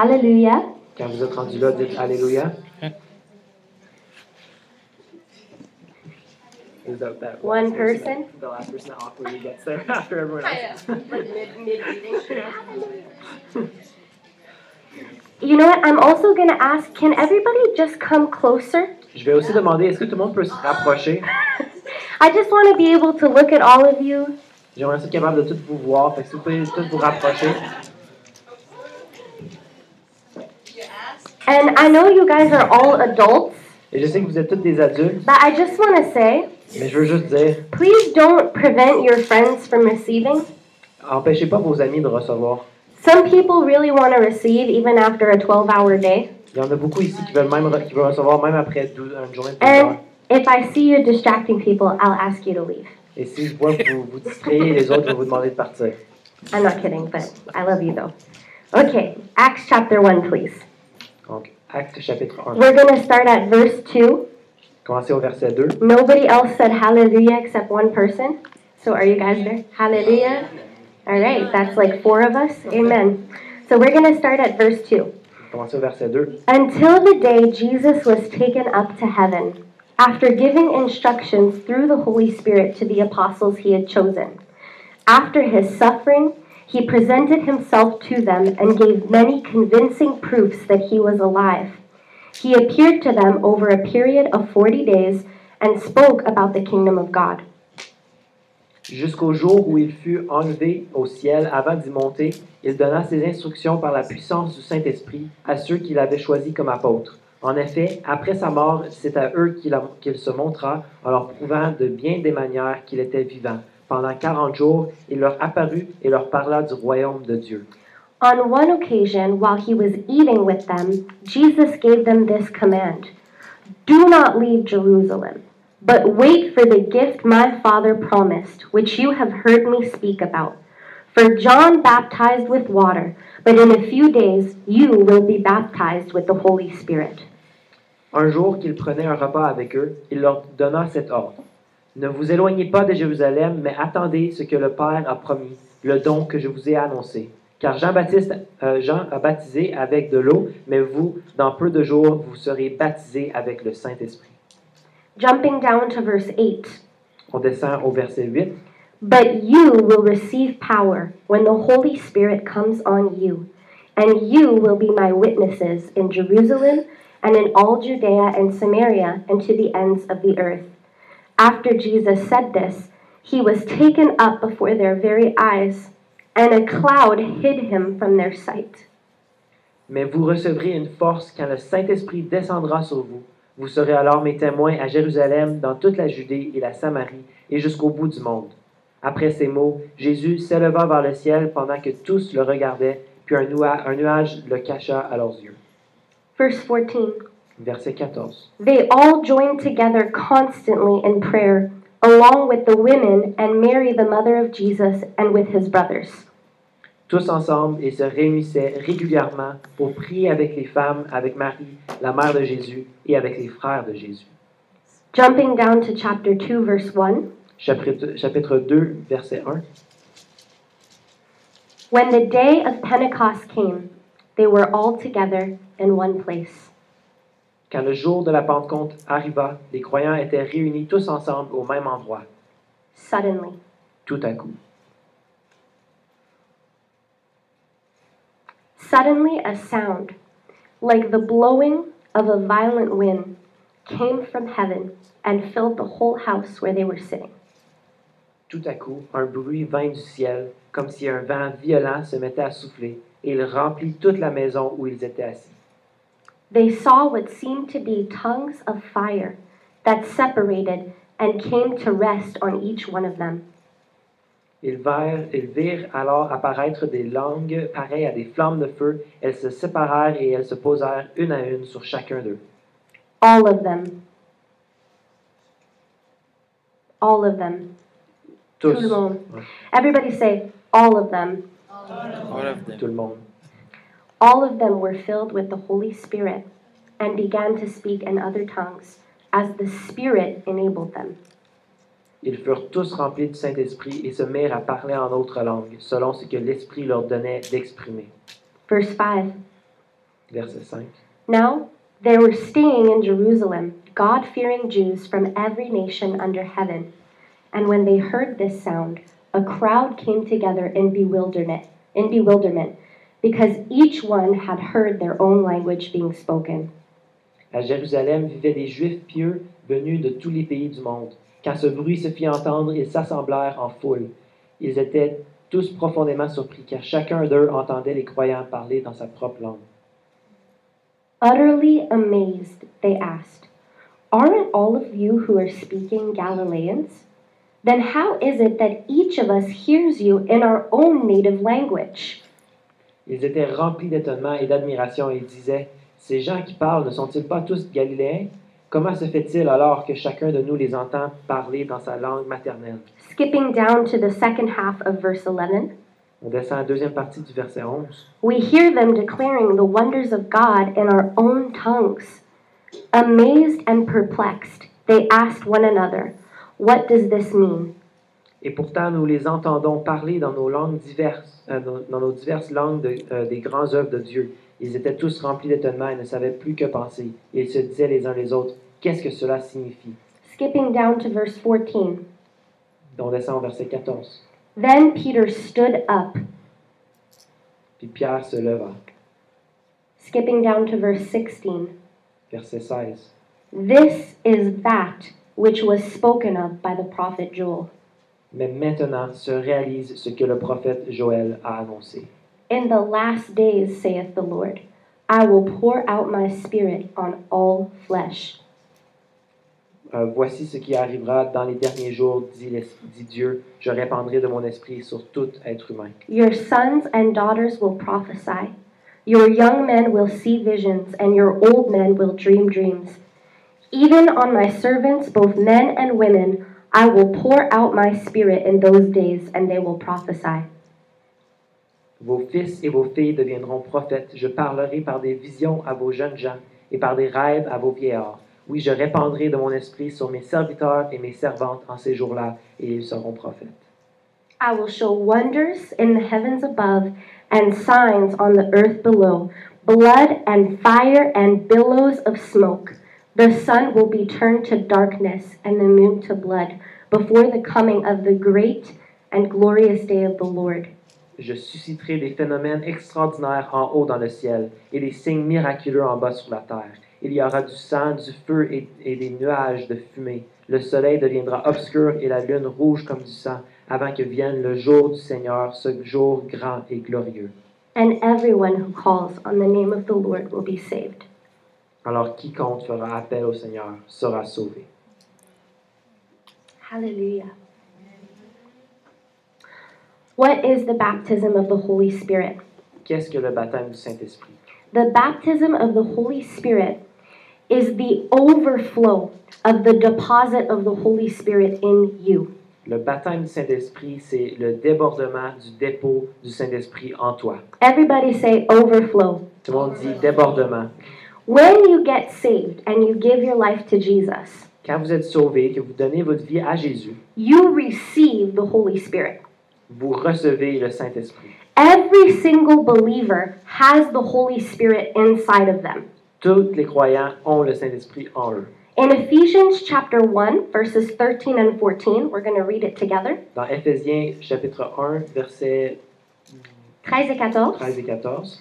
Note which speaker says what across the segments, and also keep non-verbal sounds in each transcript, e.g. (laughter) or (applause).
Speaker 1: hallelujah.
Speaker 2: Quand vous êtes rendu là, dites Alléluia. Is that, that
Speaker 1: One person?
Speaker 2: The last person that awkwardly gets there (laughs) after everyone else.
Speaker 1: You know what? I'm also going to ask can everybody just come closer?
Speaker 2: Je vais aussi demander, est-ce que tout le monde peut se rapprocher? (laughs)
Speaker 1: I just want to be able to look at all of you.
Speaker 2: J'aimerais être capable de tous vous voir. Fait que si vous pouvez tous vous rapprocher.
Speaker 1: And I know you guys are all adults,
Speaker 2: Et je sais que vous êtes tous des adultes,
Speaker 1: but I just want to say
Speaker 2: mais je veux juste dire,
Speaker 1: please don't prevent your friends from receiving.
Speaker 2: empêchez pas vos amis de recevoir.
Speaker 1: Some people really want to receive even after a 12 hour day.
Speaker 2: Il y en a beaucoup ici qui veulent même qui veulent recevoir même après 12 une journée de 12
Speaker 1: And
Speaker 2: heures.
Speaker 1: if I see you distracting people, I'll ask you to leave.
Speaker 2: Et si je vois que vous vous distrayez les autres, je vais vous demander de partir.
Speaker 1: I'm not kidding, but I love you though. Okay, Acts chapter 1, please.
Speaker 2: Donc, chapitre 1.
Speaker 1: We're going to start at verse 2.
Speaker 2: Commencez au verset 2.
Speaker 1: Nobody else said hallelujah except one person. So are you guys there? Hallelujah. All right, that's like four of us. Amen. So we're going to start at verse 2.
Speaker 2: Commencez au verset 2.
Speaker 1: Until the day Jesus was taken up to heaven, after giving instructions through the Holy Spirit to the apostles he had chosen. After his suffering, he presented himself to them and gave many convincing proofs that he was alive. He appeared to them over a period of 40 days and spoke about the kingdom of God.
Speaker 2: Jusqu'au jour où il fut enlevé au ciel avant d'y monter, il donna ses instructions par la puissance du Saint-Esprit à ceux qu'il avait choisis comme apôtres. En effet, après sa mort, c'est à eux qu'il qu'il se montra en leur prouvant de bien des manières qu'il était vivant. Pendant quarante jours, il leur apparut et leur parla du royaume de Dieu.
Speaker 1: On one occasion, while he was eating with them, Jesus gave them this command Do not leave Jerusalem, but wait for the gift my Father promised, which you have heard me speak about. For John baptized with water, but in a few days you will be baptized with the Holy Spirit.
Speaker 2: Un jour qu'il prenait un repas avec eux, il leur donna cet ordre. Ne vous éloignez pas de Jérusalem, mais attendez ce que le Père a promis, le don que je vous ai annoncé. Car Jean-Baptiste, euh, Jean a baptisé avec de l'eau, mais vous, dans peu de jours, vous serez baptisés avec le Saint-Esprit.
Speaker 1: Jumping down to verse 8.
Speaker 2: On descend au verset 8.
Speaker 1: But you will receive power when the Holy Spirit comes on you, and you will be my witnesses in Jerusalem and in all Judea and Samaria and to the ends of the earth. After Jesus said this, he was taken up before their very eyes, and a cloud hid him from their sight.
Speaker 2: Mais vous recevrez une force quand le Saint-Esprit descendra sur vous. Vous serez alors mes témoins à Jérusalem, dans toute la Judée et la Samarie, et jusqu'au bout du monde. Après ces mots, Jésus s'éleva vers le ciel pendant que tous le regardaient, puis un, nua- un nuage le cacha à leurs yeux.
Speaker 1: Verse 14.
Speaker 2: Verset 14.
Speaker 1: They all joined together constantly in prayer, along with the women and Mary, the mother of Jesus, and with his brothers.
Speaker 2: Tous ensemble, ils se réunissaient régulièrement pour prier avec les femmes, avec Marie, la mère de Jésus, et avec les frères de Jésus.
Speaker 1: Jumping down to chapter 2, verse 1.
Speaker 2: Chapitre, chapitre 2, verset 1.
Speaker 1: When the day of Pentecost came, they were all together in one place.
Speaker 2: Quand le jour de la Pentecôte arriva, les croyants étaient réunis tous ensemble au même endroit,
Speaker 1: Suddenly,
Speaker 2: tout à coup.
Speaker 1: suddenly a sound, like the blowing of a violent wind, came from heaven and filled the whole house where they were sitting.
Speaker 2: Tout à coup, un bruit vint du ciel, comme si un vent violent se mettait à souffler, et il remplit toute la maison où ils étaient assis.
Speaker 1: They saw what seemed to be tongues of fire that separated and came to rest on each one of them.
Speaker 2: Ils virent, ils virent alors apparaître des langues pareilles à des flammes de feu. Elles se séparèrent et elles se posèrent une à une sur chacun d'eux.
Speaker 1: All of them. All of them.
Speaker 2: Tous.
Speaker 1: Tout le monde. Everybody say, all of them.
Speaker 3: All of them.
Speaker 2: Tout le monde.
Speaker 1: All of them were filled with the Holy Spirit and began to speak in other tongues as the Spirit enabled them.
Speaker 2: Ils furent tous remplis du Saint-Esprit et se mirent à parler en autres langues, selon ce que l'Esprit leur donnait d'exprimer.
Speaker 1: Verse 5
Speaker 2: Verset 5.
Speaker 1: Now there were staying in Jerusalem God fearing Jews from every nation under heaven. And when they heard this sound, a crowd came together in bewilderment, in bewilderment, because each one had heard their own language being spoken.
Speaker 2: À Jérusalem vivaient des Juifs pieux venus de tous les pays du monde. Quand ce bruit se fit entendre, ils s'assemblèrent en foule. Ils étaient tous profondément surpris, car chacun d'eux entendait les croyants parler dans sa propre langue.
Speaker 1: Utterly amazed, they asked, Aren't all of you who are speaking Galileans? Then how is it that each of us hears you in our own native language?
Speaker 2: Ils étaient remplis d'étonnement et d'admiration et ils disaient Ces gens qui parlent ne sont-ils pas tous galiléens? Comment se fait-il alors que chacun de nous les entend parler dans sa langue maternelle?
Speaker 1: Skipping down to the second half of verse 11,
Speaker 2: On descend à la deuxième partie du verset 11.
Speaker 1: we hear them declaring the wonders of God in our own tongues. Amazed and perplexed, they asked one another, What does this mean?
Speaker 2: Et pourtant, nous les entendons parler dans nos langues diverses, euh, dans, nos diverses langues de- euh, des grands œuvres de Dieu. Ils étaient tous remplis d'étonnement et ne savaient plus que penser. Et ils se disaient les uns les autres Qu'est-ce que cela signifie
Speaker 1: Skipping down to verse 14.
Speaker 2: On descend au verset 14.
Speaker 1: Then Peter stood up,
Speaker 2: Puis Pierre se leva.
Speaker 1: skipping down to verse 16.
Speaker 2: Verset 16.
Speaker 1: This is that which was spoken of by the prophet Joel.
Speaker 2: Mais maintenant se réalise ce que le prophète Joël a annoncé.
Speaker 1: In the last days, saith the Lord, I will pour out my spirit on all flesh.
Speaker 2: Euh, voici ce qui arrivera dans les derniers jours, dit, Dieu. Je répandrai de mon esprit sur tout être humain.
Speaker 1: Your sons and daughters will prophesy. Your young men will see visions, and your old men will dream dreams. Even on my servants, both men and women, I will pour out my spirit in those days, and they will prophesy.
Speaker 2: Vos fils et vos filles deviendront prophètes. Je parlerai par des visions à vos jeunes gens et par des rêves à vos vieillards. Oui, je répandrai de mon esprit sur mes serviteurs et mes servantes en ces jours-là, et ils seront prophètes.
Speaker 1: I will show wonders in the heavens above and signs on the earth below blood and fire and billows of smoke. The sun will be turned to darkness and the moon to blood before the coming of the great and glorious day of the Lord.
Speaker 2: Je susciterai des phénomènes extraordinaires en haut dans le ciel et des signes miraculeux en bas sur la terre. Il y aura du sang, du feu et, et des nuages de fumée. Le soleil deviendra obscur et la lune rouge comme du sang avant que vienne le jour du Seigneur, ce jour grand et glorieux.
Speaker 1: And everyone who calls on the name of the Lord will be saved.
Speaker 2: Alors quiconque fera appel au Seigneur sera sauvé.
Speaker 1: Hallelujah. What is the baptism of the Holy Spirit?
Speaker 2: Qu'est-ce que le baptême du Saint-Esprit?
Speaker 1: The baptism of the Holy Spirit is the overflow of the deposit of the Holy Spirit in you.
Speaker 2: Le baptême du Saint-Esprit, c'est le débordement du dépôt du Saint-Esprit en toi.
Speaker 1: Everybody say overflow.
Speaker 2: Tout le monde dit débordement.
Speaker 1: When you get saved and you give your life to Jesus,
Speaker 2: Quand vous êtes sauvé, que vous donnez votre vie à Jésus,
Speaker 1: you receive the Holy Spirit.
Speaker 2: vous recevez le Saint-Esprit.
Speaker 1: Every single believer has the Holy Spirit inside of them.
Speaker 2: Tous les croyants ont le Saint-Esprit en eux.
Speaker 1: In Ephesians chapter 1, verses 13 and 14, we're going to read it together.
Speaker 2: Dans Éphésiens chapitre 1, versets
Speaker 1: 13 et 14.
Speaker 2: 13 et 14,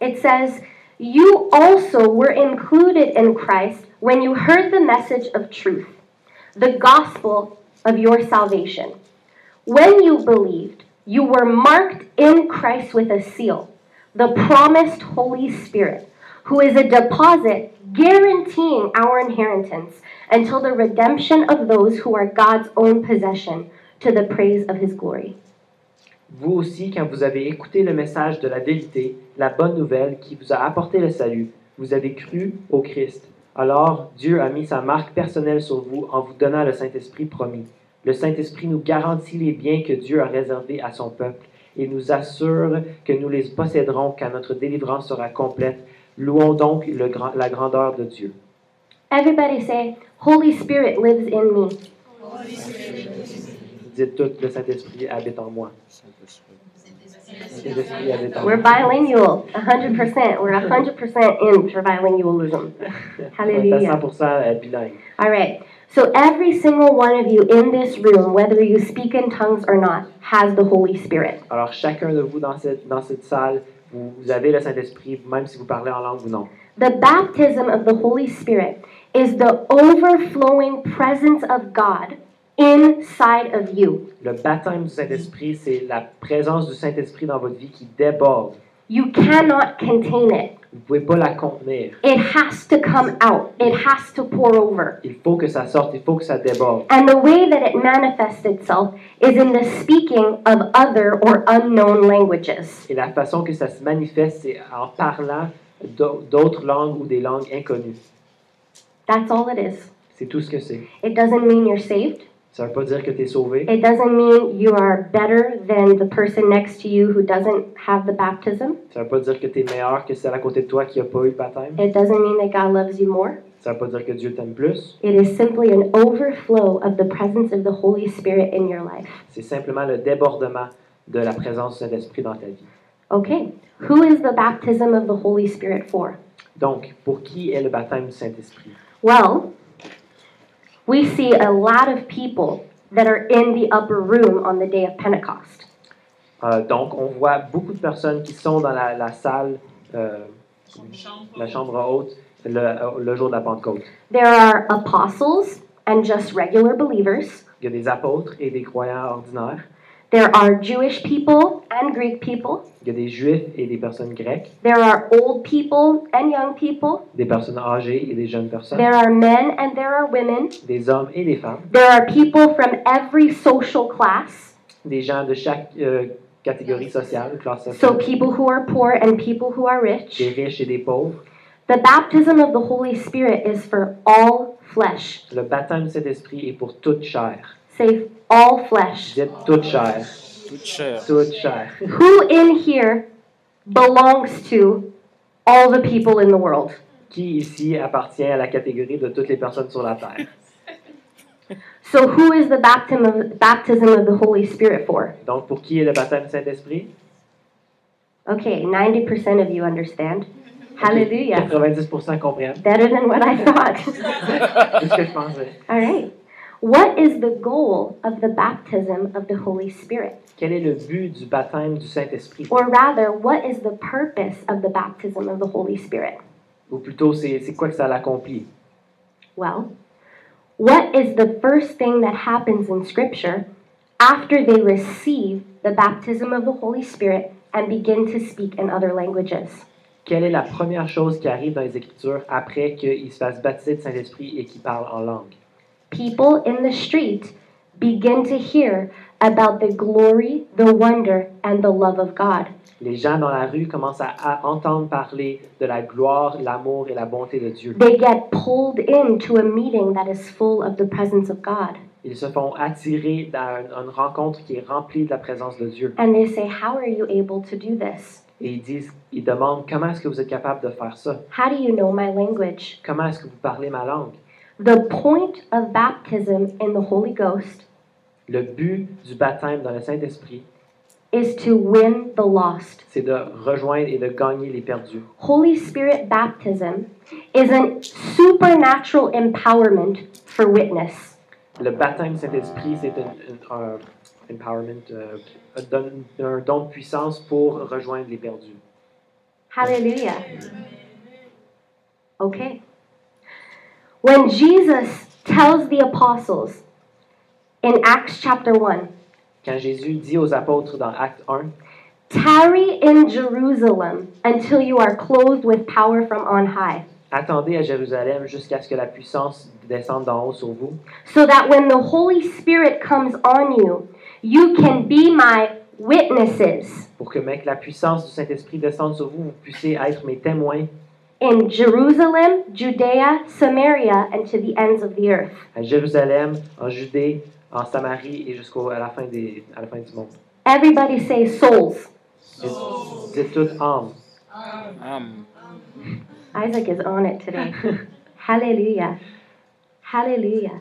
Speaker 1: It says, You also were included in Christ when you heard the message of truth, the gospel of your salvation. When you believed, you were marked in Christ with a seal, the promised Holy Spirit, who is a deposit guaranteeing our inheritance until the redemption of those who are God's own possession to the praise of his glory.
Speaker 2: Vous aussi, quand vous avez écouté le message de la vérité, la bonne nouvelle qui vous a apporté le salut, vous avez cru au Christ. Alors Dieu a mis sa marque personnelle sur vous en vous donnant le Saint-Esprit promis. Le Saint-Esprit nous garantit les biens que Dieu a réservés à son peuple et nous assure que nous les posséderons quand notre délivrance sera complète. Louons donc le grand- la grandeur de Dieu.
Speaker 1: Everybody say, Holy Spirit lives in me.
Speaker 2: Dites tout, le Saint-Esprit habite en moi.
Speaker 1: We're bilingual, 100%. We're 100% in for bilingualism. (laughs)
Speaker 2: On est
Speaker 1: Hallelujah.
Speaker 2: à 100% euh, bilingue.
Speaker 1: All right. So every single one of you in this room, whether you speak in tongues or not, has the Holy Spirit.
Speaker 2: Alors, chacun de vous dans cette, dans cette salle, vous, vous avez le Saint-Esprit, même si vous parlez en langue ou non.
Speaker 1: The baptism of the Holy Spirit is the overflowing presence of God inside of you.
Speaker 2: Le baptême du Saint-Esprit, c'est la présence du Saint-Esprit dans votre vie qui déborde.
Speaker 1: You cannot contain it.
Speaker 2: Vous pouvez pas la contenir.
Speaker 1: It has to come out. It has to pour over.
Speaker 2: Il faut que ça sorte, il faut que ça déborde.
Speaker 1: And the way that it manifests itself is in the speaking of other or unknown languages.
Speaker 2: Et la façon que ça se manifeste, c'est en parlant d'au- d'autres langues ou des langues inconnues.
Speaker 1: That's all it is.
Speaker 2: C'est tout ce que c'est.
Speaker 1: It doesn't mean you're saved.
Speaker 2: Ça ne veut pas dire que tu es sauvé?
Speaker 1: It doesn't mean you are better than the person next to you who doesn't have the baptism.
Speaker 2: Ça ne veut pas dire que tu es meilleur que celle à côté de toi qui n'a pas eu le baptême?
Speaker 1: It doesn't mean that God loves you more.
Speaker 2: Ça ne veut pas dire que Dieu t'aime plus?
Speaker 1: It is simply an overflow of the presence of the Holy Spirit in your life.
Speaker 2: C'est simplement le débordement de la présence du Saint-Esprit dans ta vie.
Speaker 1: Okay, who is the baptism of the Holy Spirit for?
Speaker 2: Donc, pour qui est le baptême du Saint-Esprit?
Speaker 1: Well, we see a lot of people that are in the upper room on the day of Pentecost.
Speaker 2: Euh, donc, on voit beaucoup de personnes qui sont dans la, la salle, euh, la chambre haute, le, le jour de la Pentecôte.
Speaker 1: There are apostles and just regular believers.
Speaker 2: Il y a des apôtres et des croyants ordinaires.
Speaker 1: There are Jewish people and Greek people.
Speaker 2: Il y a des juifs et des personnes grecques,
Speaker 1: There are old people and young people.
Speaker 2: des personnes âgées et des jeunes personnes,
Speaker 1: There are men and there are women.
Speaker 2: des hommes et des femmes,
Speaker 1: There are people from every social class.
Speaker 2: des gens de chaque euh, catégorie sociale, classe
Speaker 1: So
Speaker 2: sociale,
Speaker 1: people who are poor and people who are
Speaker 2: des
Speaker 1: rich.
Speaker 2: riches et des pauvres.
Speaker 1: The baptism of the Holy Spirit is for all flesh.
Speaker 2: Le baptême de cet esprit est pour toute chair.
Speaker 1: Say all flesh.
Speaker 2: Toute chair.
Speaker 3: Toute chair.
Speaker 1: Who in here belongs to all the people in the world?
Speaker 2: Qui ici appartient à la catégorie de toutes les personnes sur la terre? (laughs)
Speaker 1: So who is the baptism of, baptism of the Holy Spirit for?
Speaker 2: Donc, pour qui est le baptême Saint-Esprit?
Speaker 1: Okay, 90% of you understand. Hallelujah.
Speaker 2: 90% comprennent.
Speaker 1: Better than what I thought. (laughs)
Speaker 2: C'est ce que je pensais.
Speaker 1: All right. What is the goal of the baptism of the Holy Spirit?
Speaker 2: Quel est le but du baptême du Saint-Esprit?
Speaker 1: Or rather, what is the purpose of the baptism of the Holy Spirit?
Speaker 2: Ou plutôt, c'est quoi que ça l'accomplit?
Speaker 1: Well, what is the first thing that happens in Scripture after they receive the baptism of the Holy Spirit and begin to speak in other languages?
Speaker 2: Quelle est la première chose qui arrive dans les Écritures après qu'ils se fassent baptiser de Saint-Esprit et qu'ils parlent en langue?
Speaker 1: People in the street begin to hear about the glory, the wonder, and the love of God.
Speaker 2: Les gens dans la rue commencent à, à entendre parler de la gloire, l'amour et la bonté de Dieu.
Speaker 1: They get pulled into a meeting that is full of the presence of God.
Speaker 2: Ils se font attirer dans une, une rencontre qui est remplie de la présence de Dieu.
Speaker 1: And they say, How are you able to do this?
Speaker 2: Et ils disent, ils demandent comment est-ce que vous êtes capable de faire ça?
Speaker 1: How do you know my language?
Speaker 2: Comment est-ce que vous parlez ma langue?
Speaker 1: The point of baptism in the Holy Ghost
Speaker 2: Le but du baptême dans le Saint-Esprit,
Speaker 1: is to win the lost.
Speaker 2: c'est de rejoindre et de gagner les perdus.
Speaker 1: Holy Spirit baptism is a supernatural empowerment for witness.
Speaker 2: Le baptême Saint-Esprit, c'est un, un- un empowerment, euh, un don- un don de puissance pour rejoindre les perdus.
Speaker 1: Hallelujah. Okay. When Jesus tells the apostles in Acts chapter 1,
Speaker 2: Quand Jésus dit aux apôtres dans Acte 1,
Speaker 1: tarry in Jerusalem until you are clothed with power from on high,
Speaker 2: Attendez à Jérusalem jusqu'à ce que la puissance descende d'en haut sur vous,
Speaker 1: so that when the Holy Spirit comes on you, you can be my witnesses.
Speaker 2: Pour que, que la puissance du Saint-Esprit descende sur vous, vous puissiez être mes témoins
Speaker 1: in Jerusalem, Judea, Samaria, and to the ends of the earth.
Speaker 2: à Jérusalem, en Judée, en Samarie et jusqu'à la, fin des- à la fin du monde.
Speaker 1: Everybody say souls.
Speaker 2: Dites, dites toute âme.
Speaker 3: Âme. (laughs)
Speaker 1: Isaac is on it today. Hallelujah. Hallelujah.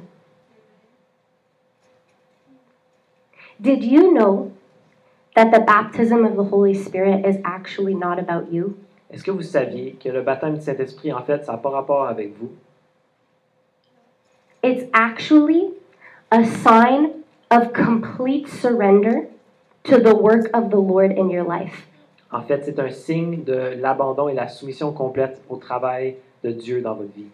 Speaker 1: Did you know that the baptism of the Holy Spirit is actually not about you?
Speaker 2: Est-ce que vous saviez que le baptême du Saint-Esprit, en fait, ça n'a pas rapport avec vous?
Speaker 1: It's actually a sign of complete surrender to the work of the Lord in your life.
Speaker 2: En fait, c'est un signe de l'abandon et la soumission complète au travail de Dieu dans votre vie.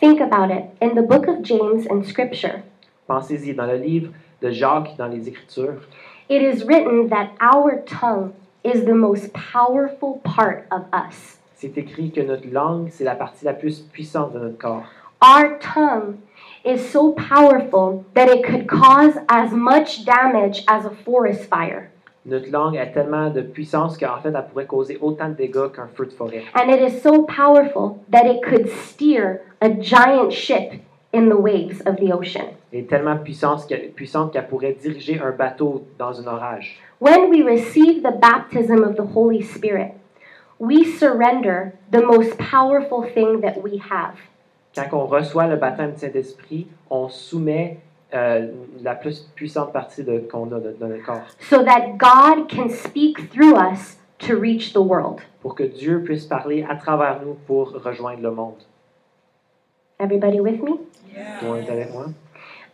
Speaker 1: Think about it. In the book of James in Scripture,
Speaker 2: Pensez-y, dans le livre de Jacques, dans les Écritures,
Speaker 1: it is written that our tongue is the most powerful part of us.
Speaker 2: c'est écrit que notre langue, c'est la partie la plus puissante de notre corps.
Speaker 1: Our tongue is so powerful that it could cause as much damage as a forest fire.
Speaker 2: Notre langue a tellement de puissance qu'en fait, elle pourrait causer autant de dégâts qu'un feu de forêt.
Speaker 1: And it is so powerful that it could steer a giant ship in the waves of the ocean.
Speaker 2: Elle est tellement puissante qu'elle puissante qu'elle pourrait diriger un bateau dans un orage.
Speaker 1: When we receive the baptism of the Holy Spirit, we surrender the most powerful thing that we have.
Speaker 2: Quand on reçoit le baptême du Saint-Esprit, on soumet euh, la plus puissante partie de- qu'on a de, de notre corps
Speaker 1: so that God can speak through us to reach the world.
Speaker 2: pour que Dieu puisse parler à travers nous pour rejoindre le monde.
Speaker 1: Everybody with me?
Speaker 2: Tout le monde est avec moi?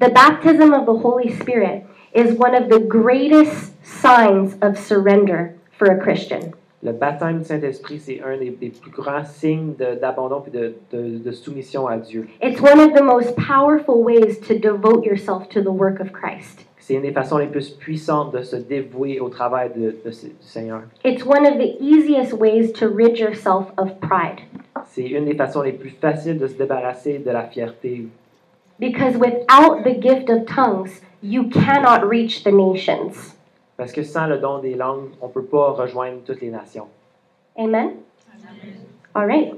Speaker 1: The baptism of the Holy Spirit is one of the greatest signs of surrender for a Christian.
Speaker 2: Le baptême du Saint-Esprit, c'est un des, des plus grands signes d'abandon et de, de- de soumission à Dieu.
Speaker 1: It's one of the most powerful ways to devote yourself to the work of Christ.
Speaker 2: C'est une des façons les plus puissantes de se dévouer au travail de- de- du Seigneur.
Speaker 1: It's one of the easiest ways to rid yourself of pride.
Speaker 2: C'est une des façons les plus faciles de se débarrasser de la fierté.
Speaker 1: Because without the gift of tongues, you cannot reach the nations.
Speaker 2: Parce que sans le don des langues, on ne peut pas rejoindre toutes les nations.
Speaker 1: Amen? All right.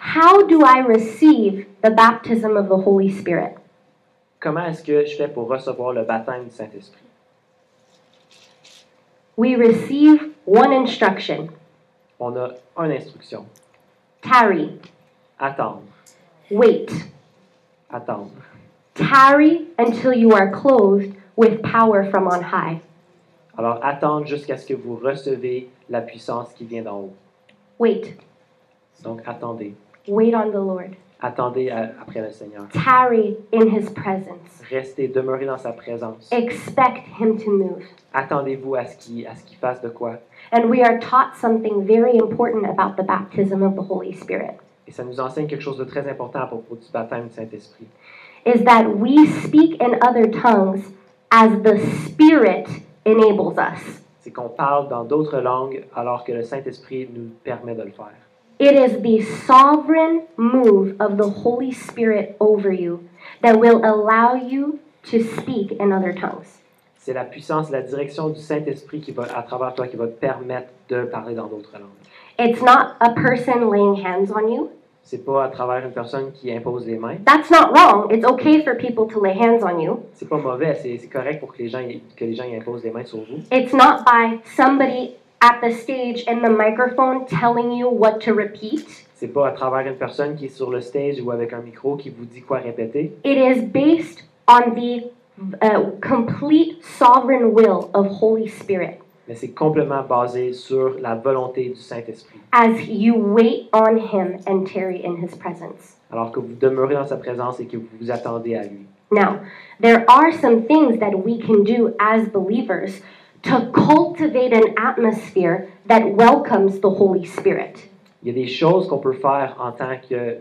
Speaker 1: How do I receive the baptism of the Holy Spirit?
Speaker 2: Comment est-ce que je fais pour recevoir le baptême du Saint-Esprit?
Speaker 1: We receive one instruction
Speaker 2: On a une instruction.
Speaker 1: tarry,
Speaker 2: Attendre.
Speaker 1: wait.
Speaker 2: Attendre.
Speaker 1: Tarry until you are clothed with power from on high.
Speaker 2: Alors, attendre jusqu'à ce que vous recevez la puissance qui vient d'en haut.
Speaker 1: Wait.
Speaker 2: Donc, attendez.
Speaker 1: Wait on the Lord.
Speaker 2: Attendez à- après le Seigneur.
Speaker 1: Tarry in his presence.
Speaker 2: Restez, demeurez dans sa présence.
Speaker 1: Expect him to move.
Speaker 2: Attendez-vous à ce qu'il qu'il fasse de quoi.
Speaker 1: And we are taught something very important about the baptism of the Holy Spirit
Speaker 2: Et ça nous enseigne quelque chose de très important à propos du baptême du Saint-Esprit.
Speaker 1: is that we speak in other tongues as the Spirit enables us.
Speaker 2: C'est qu'on parle dans d'autres langues alors que le Saint-Esprit nous permet de le faire.
Speaker 1: It is the sovereign move of the Holy Spirit over you that will allow you to speak in other tongues.
Speaker 2: C'est la puissance, la direction du Saint-Esprit qui va, à travers toi, qui va te permettre de parler dans d'autres langues.
Speaker 1: It's not a person laying hands on you.
Speaker 2: C'est pas à travers une personne qui impose les mains.
Speaker 1: That's not wrong. It's okay for people to lay hands on you.
Speaker 2: C'est pas mauvais, c'est c'est correct pour que les gens que les gens y imposent les mains sur vous.
Speaker 1: It's not by somebody at the stage and the microphone telling you what to repeat.
Speaker 2: C'est pas à travers une personne qui est sur le stage ou avec un micro qui vous dit quoi répéter.
Speaker 1: It is based on the uh, complete sovereign will of Holy Spirit
Speaker 2: Mais c'est complètement basé sur la volonté du Saint-Esprit.
Speaker 1: as you wait on Him and tarry in His presence.
Speaker 2: Alors que vous demeurez dans sa présence et que vous vous attendez à lui.
Speaker 1: Now, there are some things that we can do as believers to cultivate an atmosphere that welcomes the Holy Spirit.
Speaker 2: Il y a des choses qu'on peut faire en tant que euh,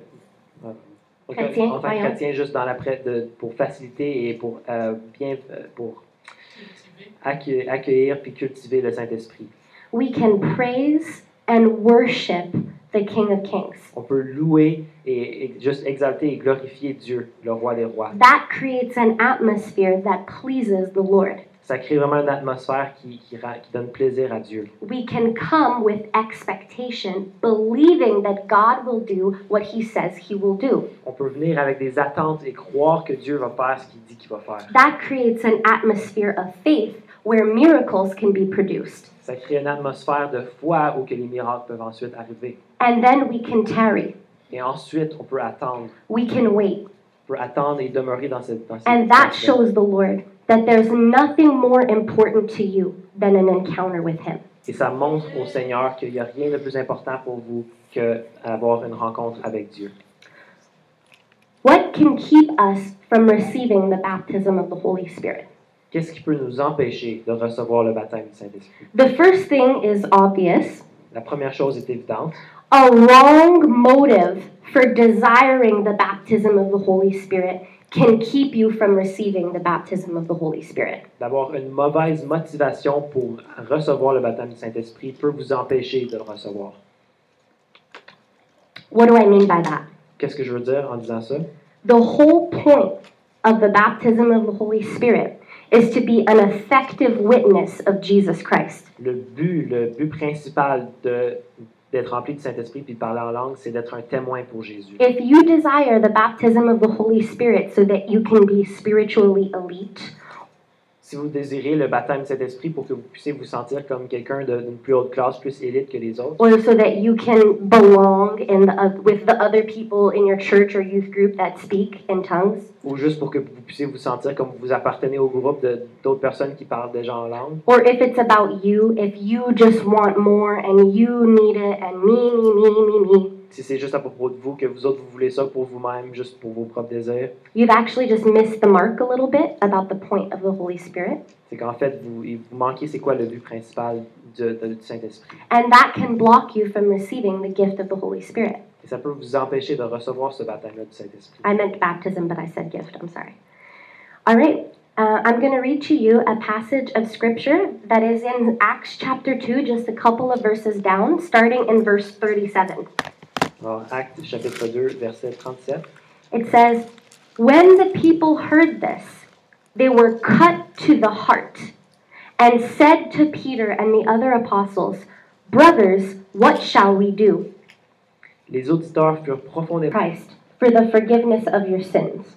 Speaker 2: en tant que-
Speaker 1: Chrétien,
Speaker 2: en tant que chrétien, juste dans la de- pour faciliter et pour euh, bien euh, pour accueillir, accueillir puis cultiver le Saint-Esprit.
Speaker 1: We can praise and worship the King of Kings.
Speaker 2: On peut louer et, et juste exalter et glorifier Dieu, le roi des rois.
Speaker 1: That creates an atmosphere that pleases the Lord.
Speaker 2: Ça crée vraiment une atmosphère qui, qui, qui donne plaisir à Dieu.
Speaker 1: We can come with expectation, believing that God will do what He says He will do.
Speaker 2: On peut venir avec des attentes et croire que Dieu va faire ce qu'il dit qu'il va faire.
Speaker 1: That creates an atmosphere of faith where miracles can be produced.
Speaker 2: Ça crée une atmosphère de foi où que les miracles peuvent ensuite arriver.
Speaker 1: And then we can tarry,
Speaker 2: Et ensuite, on peut attendre.
Speaker 1: we can wait.
Speaker 2: On peut attendre et demeurer dans cette dans cette
Speaker 1: And that shows the Lord that there's nothing more important to you than an encounter with Him.
Speaker 2: Et ça montre au Seigneur qu'il n'y a rien de plus important pour vous qu'avoir une rencontre avec Dieu.
Speaker 1: What can keep us from receiving the baptism of the Holy Spirit?
Speaker 2: Qu'est-ce qui peut nous empêcher de recevoir le baptême du Saint-Esprit?
Speaker 1: The first thing is obvious
Speaker 2: La première chose est évidente.
Speaker 1: a wrong motive for desiring the baptism of the Holy Spirit can keep you from receiving the baptism of the Holy Spirit.
Speaker 2: D'avoir une mauvaise motivation pour recevoir le baptême du Saint-Esprit peut vous empêcher de le recevoir.
Speaker 1: What do I mean by that?
Speaker 2: Qu'est-ce que je veux dire en disant ça?
Speaker 1: The whole point of the baptism of the Holy Spirit is to be an effective witness of Jesus Christ.
Speaker 2: Le but, le but principal de d'être rempli du Saint-Esprit puis de parler en langue, c'est d'être un témoin pour Jésus.
Speaker 1: If you desire the baptism of the Holy Spirit so that you can be spiritually elite,
Speaker 2: Si vous désirez le baptême du Saint-Esprit pour que vous puissiez vous sentir comme quelqu'un de- d'une plus haute classe, plus élite que les autres,
Speaker 1: or so that you can belong in the, with the other people in your church or youth group that speak in tongues,
Speaker 2: ou juste pour que vous puissiez vous sentir comme vous appartenez au groupe de- d'autres personnes qui parlent déjà en langue,
Speaker 1: or if it's about you, if you just want more and you need it and me, me, me, me, me,
Speaker 2: si c'est juste à propos de vous, que vous autres vous voulez ça pour vous-même, juste pour vos propres désirs,
Speaker 1: you've actually just missed the mark a little bit about the point of the Holy Spirit.
Speaker 2: c'est qu'en fait, vous, vous manquez c'est quoi le but principal de- de- du Saint-Esprit.
Speaker 1: And that can block you from receiving the gift of the Holy Spirit.
Speaker 2: Et ça peut vous empêcher de recevoir ce baptême-là du Saint-Esprit.
Speaker 1: I meant baptism, but I said gift. I'm sorry. All right. Uh, I'm going to read to you a passage of scripture that is in Acts chapter 2, just a couple of verses down, starting in verse 37.
Speaker 2: Alors, Actes chapitre 2, verset 37.
Speaker 1: It says, When the people heard this, they were cut to the heart and said to Peter and the other apostles, Brothers, what shall we do?
Speaker 2: Les auditeurs furent profondément
Speaker 1: Christ for the forgiveness of your sins.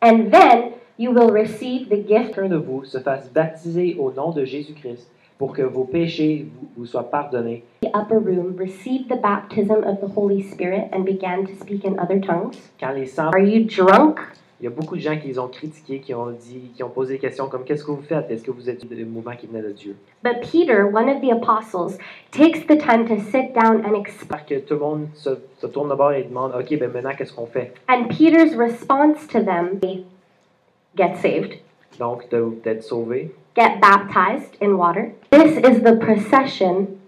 Speaker 1: And then you will receive the gift
Speaker 2: chacun de vous se fasse baptiser au nom de Jésus-Christ pour que vos péchés vous, soient pardonnés.
Speaker 1: the upper room, received the baptism of the Holy Spirit, and began to speak in other tongues.
Speaker 2: Quand les sangs,
Speaker 1: Are you drunk?
Speaker 2: il y a beaucoup de gens qui les ont critiqués, qui ont dit, qui ont posé des questions comme qu'est-ce que vous faites? Est-ce que vous êtes le mouvement qui venait de Dieu?
Speaker 1: But Peter, one of the apostles, takes the time to sit down and explain.
Speaker 2: Que tout le monde se, se tourne d'abord et demande ok ben maintenant qu'est-ce qu'on fait?
Speaker 1: And Peter's response to them get saved,
Speaker 2: Donc d'être sauvé.
Speaker 1: get baptized in water. This is the procession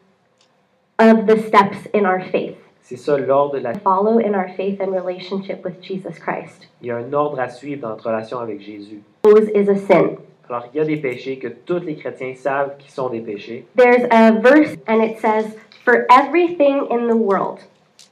Speaker 1: of the steps in our faith.
Speaker 2: C'est ça l'ordre de la.
Speaker 1: Follow in our faith and relationship with Jesus Christ.
Speaker 2: Il y a un ordre à suivre dans notre relation avec Jésus.
Speaker 1: Those is a sin.
Speaker 2: Alors il y a des péchés que tous les chrétiens savent qui sont des péchés.
Speaker 1: There's a verse and it says, For everything in the world,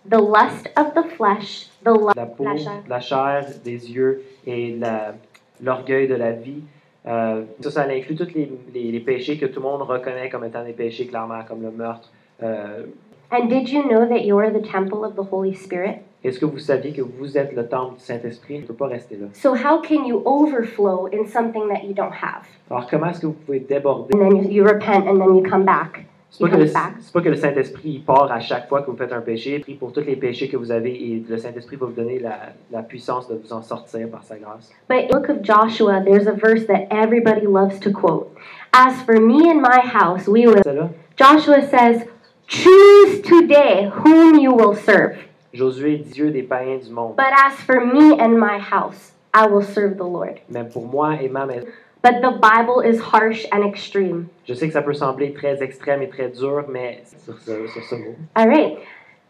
Speaker 1: the lust of the flesh, the lust
Speaker 2: La peau,
Speaker 1: La chair.
Speaker 2: la chair, des yeux et la- l'orgueil de la vie. Euh, ça, ça inclut tous les, les- les péchés que tout le monde reconnaît comme étant des péchés, clairement, comme le meurtre. Euh,
Speaker 1: And did you know that you're the temple of the Holy Spirit?
Speaker 2: Est-ce que vous saviez que vous êtes le temple du Saint-Esprit? Il ne peut pas rester là.
Speaker 1: So how can you overflow in something that you don't have?
Speaker 2: Alors, comment est-ce que vous pouvez déborder?
Speaker 1: And then you, you repent and then you come back.
Speaker 2: C'est pas, pas que le Saint-Esprit part à chaque fois que vous faites un péché, il prie pour tous les péchés que vous avez et le Saint-Esprit va vous donner la, la puissance de vous en sortir par sa grâce.
Speaker 1: But in the book of Joshua, there's a verse that everybody loves to quote. As for me and my house, we will. Joshua says, Choose today whom you will serve.
Speaker 2: Josué dit Dieu des païens du monde.
Speaker 1: But as for me and my house, I will serve the Lord.
Speaker 2: Mais pour moi et ma maison,
Speaker 1: But the Bible is harsh and extreme.
Speaker 2: je sais que ça peut sembler très extrême et très dur, mais sur ce, sur ce mot.
Speaker 1: All right.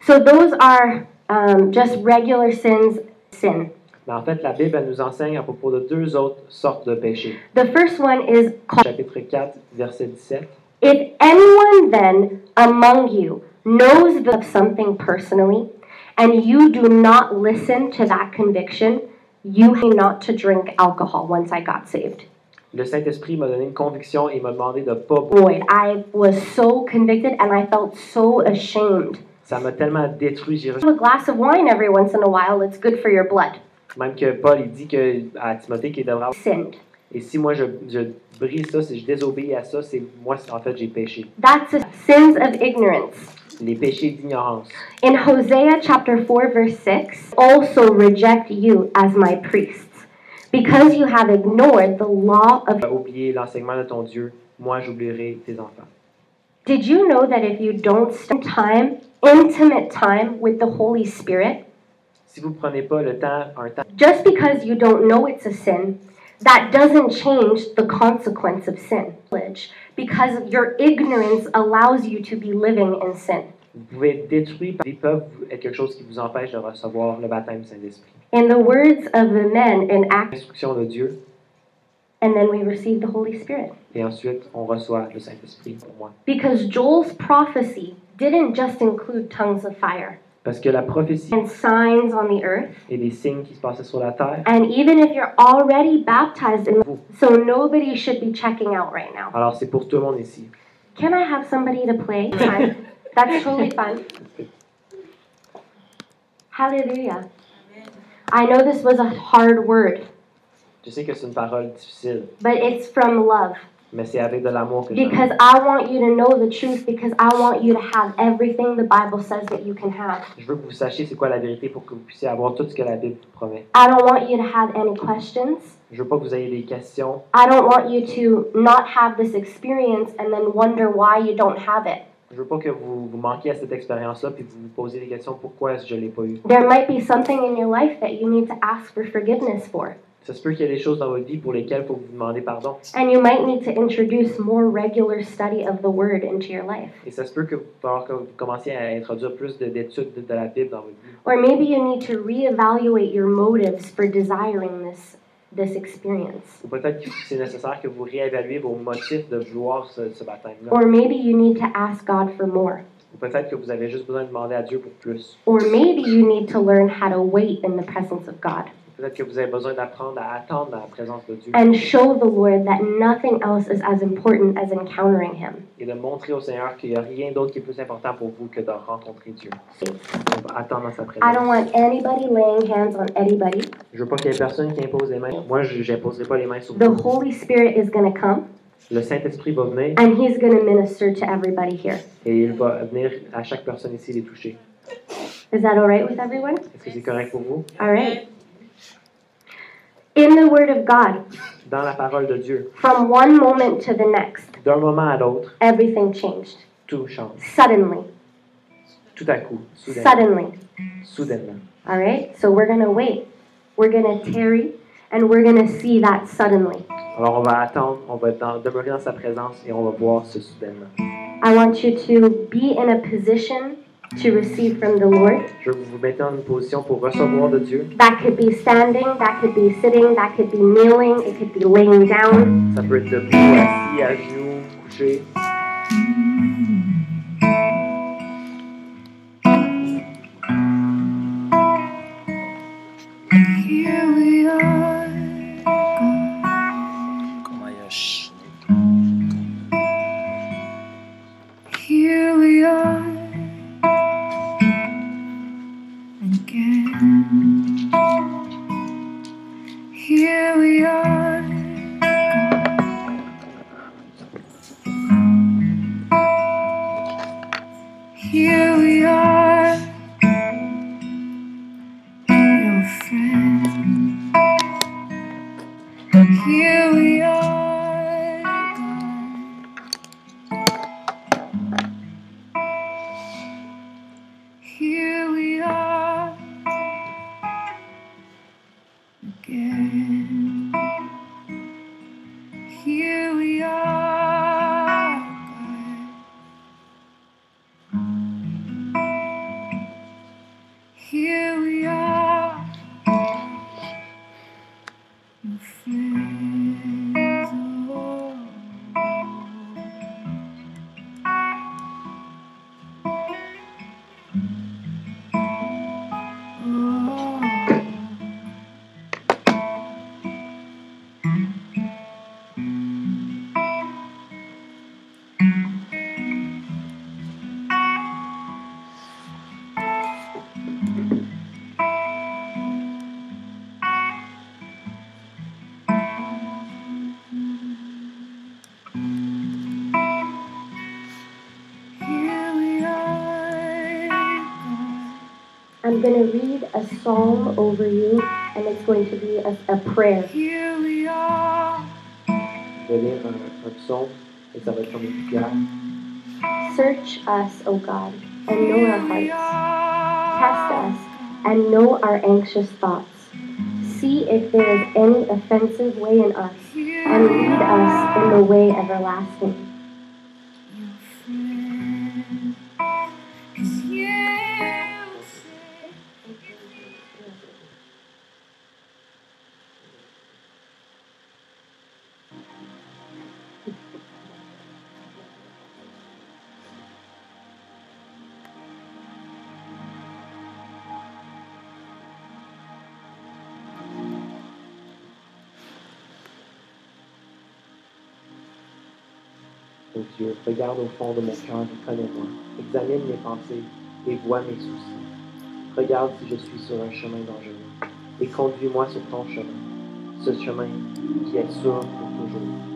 Speaker 1: So those are um, just regular sins, sin.
Speaker 2: Mais en fait, la Bible elle nous enseigne à propos de deux autres sortes de péchés.
Speaker 1: The first one is called,
Speaker 2: Chapitre 4, verset 17.
Speaker 1: if anyone then among you knows of something personally, and you do not listen to that conviction, you have not to drink alcohol once I got saved.
Speaker 2: Le Saint-Esprit m'a donné une conviction et m'a demandé de pas.
Speaker 1: Boy, I was so convicted and I felt so ashamed.
Speaker 2: Ça m'a tellement détruit. J'ai reçu-
Speaker 1: a glass of wine every once in a while, it's good for your blood.
Speaker 2: Même que Paul il dit que, à Timothée qu'il devrait avoir.
Speaker 1: Sinned.
Speaker 2: Et si moi je, je brise ça, si je désobéis à ça, c'est moi en fait j'ai péché.
Speaker 1: That's a sins of ignorance.
Speaker 2: Les péchés d'ignorance.
Speaker 1: In Hosea chapter 4 verse 6, also reject you as my priests, Because you have ignored the law of.
Speaker 2: Oublié l'enseignement de ton Dieu, moi j'oublierai tes enfants.
Speaker 1: Did you know that if you don't spend time, intimate time with the Holy Spirit,
Speaker 2: Si vous prenez pas le temps, un temps,
Speaker 1: just because you don't know it's a sin, that doesn't change the consequence of sin. Because your ignorance allows you to be living in sin.
Speaker 2: Vous pouvez être détruit par des peuvent être quelque chose qui vous empêche de recevoir le baptême du Saint-Esprit.
Speaker 1: In the words of the men in Acts,
Speaker 2: L'instruction de Dieu,
Speaker 1: and then we receive the Holy Spirit.
Speaker 2: et ensuite on reçoit le Saint-Esprit pour moi.
Speaker 1: Because Joel's prophecy didn't just include tongues of fire
Speaker 2: Parce que la prophétie
Speaker 1: and signs on the earth,
Speaker 2: et des signes qui se passaient sur la terre,
Speaker 1: and even if you're already baptized in, so nobody should be checking out right now.
Speaker 2: alors c'est pour tout le monde ici.
Speaker 1: Can I have somebody to play? Fine. (laughs) That's totally fine. Hallelujah. Amen. I know this was a hard word,
Speaker 2: Je sais que c'est une parole difficile,
Speaker 1: but it's from love.
Speaker 2: mais c'est avec de l'amour que
Speaker 1: Because I want you to know the truth, because I want you to have everything the Bible says that you can have.
Speaker 2: Je veux que vous sachiez c'est quoi la vérité pour que vous puissiez avoir tout ce que la Bible vous promet.
Speaker 1: I don't want you to have any questions.
Speaker 2: Je veux pas que vous ayez des questions.
Speaker 1: I don't want you to not have this experience and then wonder why you don't have it.
Speaker 2: Je veux pas que vous, vous manquiez à cette expérience-là puis vous vous posez des questions pourquoi est-ce que je l'ai pas eu?
Speaker 1: There might be something in your life that you need to ask for forgiveness for.
Speaker 2: Ça se peut qu'il y ait des choses dans votre vie pour lesquelles il faut vous demandez pardon.
Speaker 1: And you might need to introduce more regular study of the Word into your life.
Speaker 2: Et ça se peut que vous, falloir que vous commenciez à introduire plus de- d'études de, de la Bible dans votre vie.
Speaker 1: Or maybe you need to reevaluate your motives for desiring this, this experience.
Speaker 2: Ou peut-être que c'est nécessaire que vous réévaluez vos motifs de vouloir ce, ce baptême-là.
Speaker 1: Or maybe you need to ask God for more.
Speaker 2: Ou peut-être que vous avez juste besoin de demander à Dieu pour plus.
Speaker 1: Or maybe you need to learn how to wait in the presence of God
Speaker 2: Peut-être que vous avez besoin d'apprendre à attendre dans la présence de Dieu
Speaker 1: and show the Lord that nothing else is as important as encountering Him.
Speaker 2: et de montrer au Seigneur qu'il n'y a rien d'autre qui est plus important pour vous que de rencontrer Dieu. On va attendre dans sa
Speaker 1: I don't
Speaker 2: présence.
Speaker 1: want anybody laying hands on anybody.
Speaker 2: Je veux pas qu'il y ait personne qui impose les mains. Moi, je n'imposerai pas les mains sur
Speaker 1: The
Speaker 2: vous.
Speaker 1: Holy Spirit is going to come
Speaker 2: Le Saint-Esprit va venir
Speaker 1: and He's going to minister to everybody here.
Speaker 2: et il va venir à chaque personne ici les toucher.
Speaker 1: Is that all right with everyone?
Speaker 2: Est-ce que c'est correct pour vous?
Speaker 1: All right. In the Word of God,
Speaker 2: Dans la parole de Dieu,
Speaker 1: from one moment to the next,
Speaker 2: d'un moment à l'autre,
Speaker 1: everything changed.
Speaker 2: tout change.
Speaker 1: Suddenly.
Speaker 2: Tout à coup, soudainement.
Speaker 1: Suddenly.
Speaker 2: soudainement.
Speaker 1: All right? So we're going to wait. We're going to tarry and we're going to see that suddenly.
Speaker 2: Alors on va attendre, on va dans- demeurer dans sa présence et on va voir ce soudainement.
Speaker 1: I want you to be in a position to receive from the Lord.
Speaker 2: Je veux que vous vous mettez en une position pour recevoir de Dieu.
Speaker 1: That could be standing, that could be sitting, that could be kneeling, it could be laying down.
Speaker 2: Ça peut être debout, assis, à genoux, couché.
Speaker 4: Here
Speaker 1: I'm going to read a psalm over you, and it's going to be a, a prayer.
Speaker 4: Here we are.
Speaker 2: Je vais lire un, un psaume et ça va être comme une prière.
Speaker 1: Search us, O God, and know our hearts. Test us and know our anxious thoughts. See if there is any offensive way in us, and lead us in the way everlasting.
Speaker 2: Regarde au fond de mon cœur et connais-moi. Examine mes pensées et vois mes soucis. Regarde si je suis sur un chemin dangereux et conduis-moi sur ton chemin, ce chemin qui est sûr pour toujours.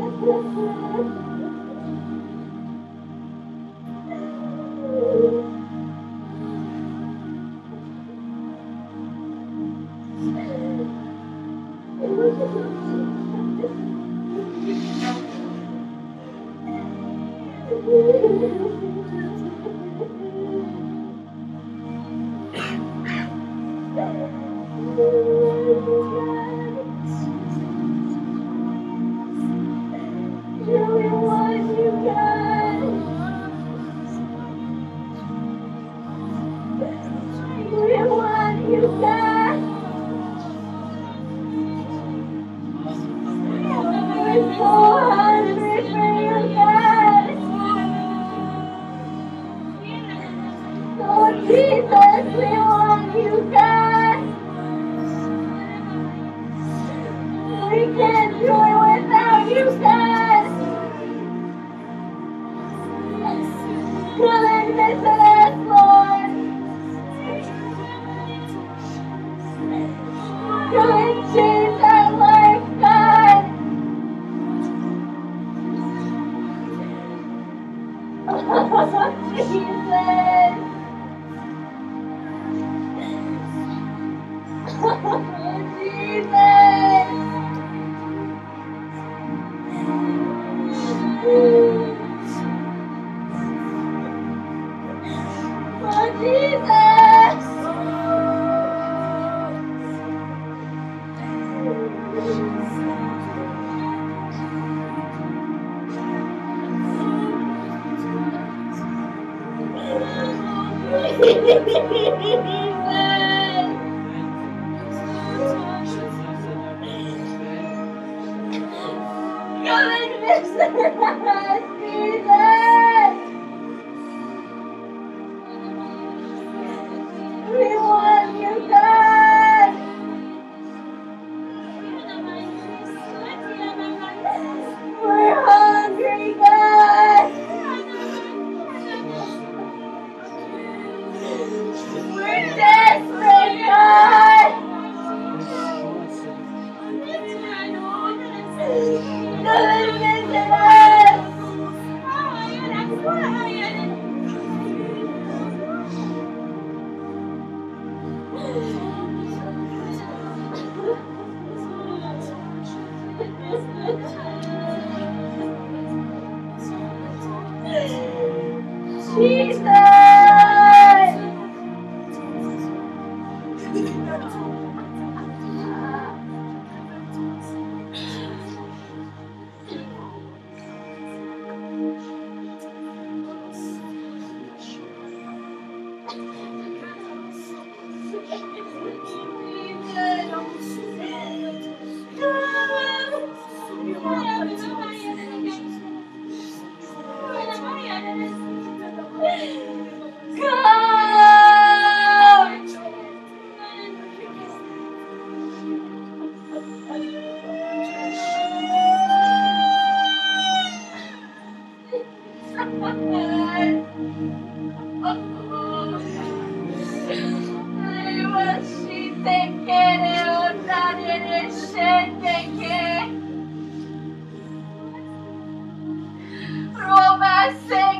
Speaker 5: profundo. We're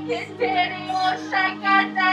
Speaker 5: His pity will shake us down.